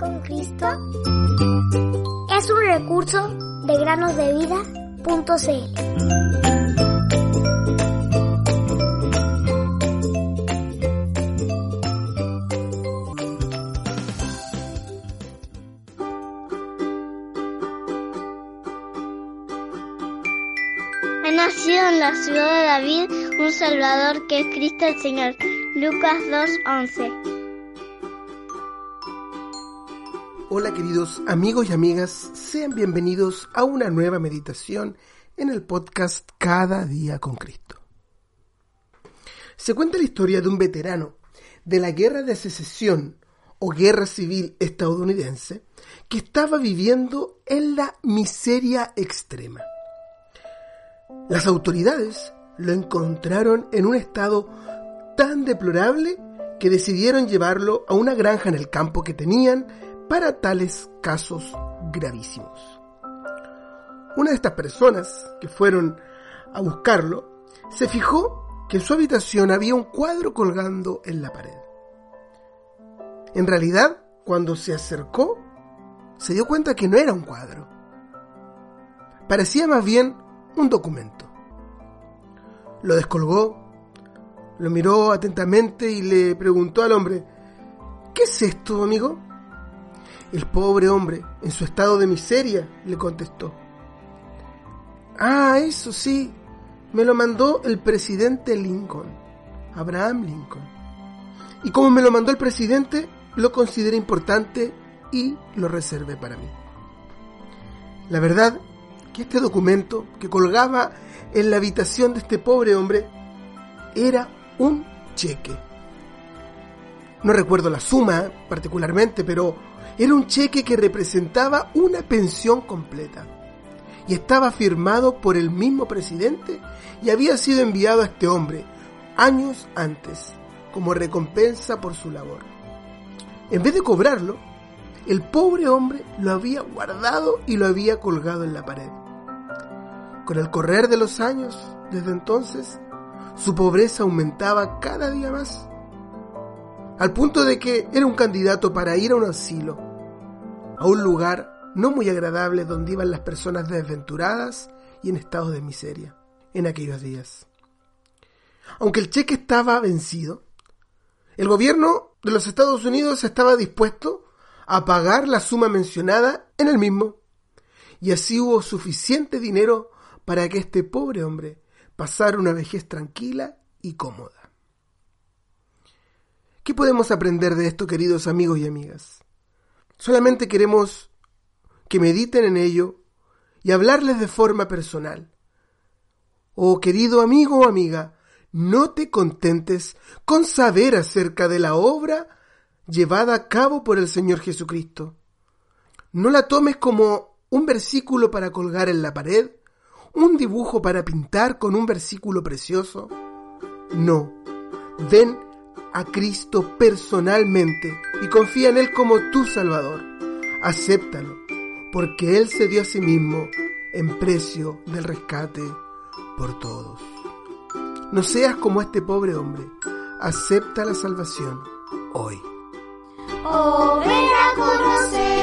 con Cristo es un recurso de granosdevida.cl. Nacido en la ciudad de David un Salvador que es Cristo el Señor. Lucas 2.11. Hola queridos amigos y amigas, sean bienvenidos a una nueva meditación en el podcast Cada día con Cristo. Se cuenta la historia de un veterano de la guerra de secesión o guerra civil estadounidense que estaba viviendo en la miseria extrema. Las autoridades lo encontraron en un estado tan deplorable que decidieron llevarlo a una granja en el campo que tenían para tales casos gravísimos. Una de estas personas que fueron a buscarlo se fijó que en su habitación había un cuadro colgando en la pared. En realidad, cuando se acercó, se dio cuenta que no era un cuadro. Parecía más bien un documento. Lo descolgó, lo miró atentamente y le preguntó al hombre, ¿qué es esto, amigo? El pobre hombre, en su estado de miseria, le contestó. Ah, eso sí, me lo mandó el presidente Lincoln, Abraham Lincoln. Y como me lo mandó el presidente, lo consideré importante y lo reservé para mí. La verdad que este documento que colgaba en la habitación de este pobre hombre era un cheque. No recuerdo la suma particularmente, pero era un cheque que representaba una pensión completa y estaba firmado por el mismo presidente y había sido enviado a este hombre años antes como recompensa por su labor. En vez de cobrarlo, el pobre hombre lo había guardado y lo había colgado en la pared. Con el correr de los años, desde entonces, su pobreza aumentaba cada día más, al punto de que era un candidato para ir a un asilo, a un lugar no muy agradable donde iban las personas desventuradas y en estado de miseria en aquellos días. Aunque el cheque estaba vencido, el gobierno de los Estados Unidos estaba dispuesto a pagar la suma mencionada en el mismo, y así hubo suficiente dinero para que este pobre hombre pasara una vejez tranquila y cómoda. ¿Qué podemos aprender de esto, queridos amigos y amigas? Solamente queremos que mediten en ello y hablarles de forma personal. Oh querido amigo o amiga, no te contentes con saber acerca de la obra llevada a cabo por el Señor Jesucristo. No la tomes como un versículo para colgar en la pared, un dibujo para pintar con un versículo precioso. No, ven a Cristo personalmente y confía en Él como tu Salvador. Acéptalo, porque Él se dio a sí mismo en precio del rescate por todos. No seas como este pobre hombre. Acepta la salvación hoy. Oh, ven a conocer.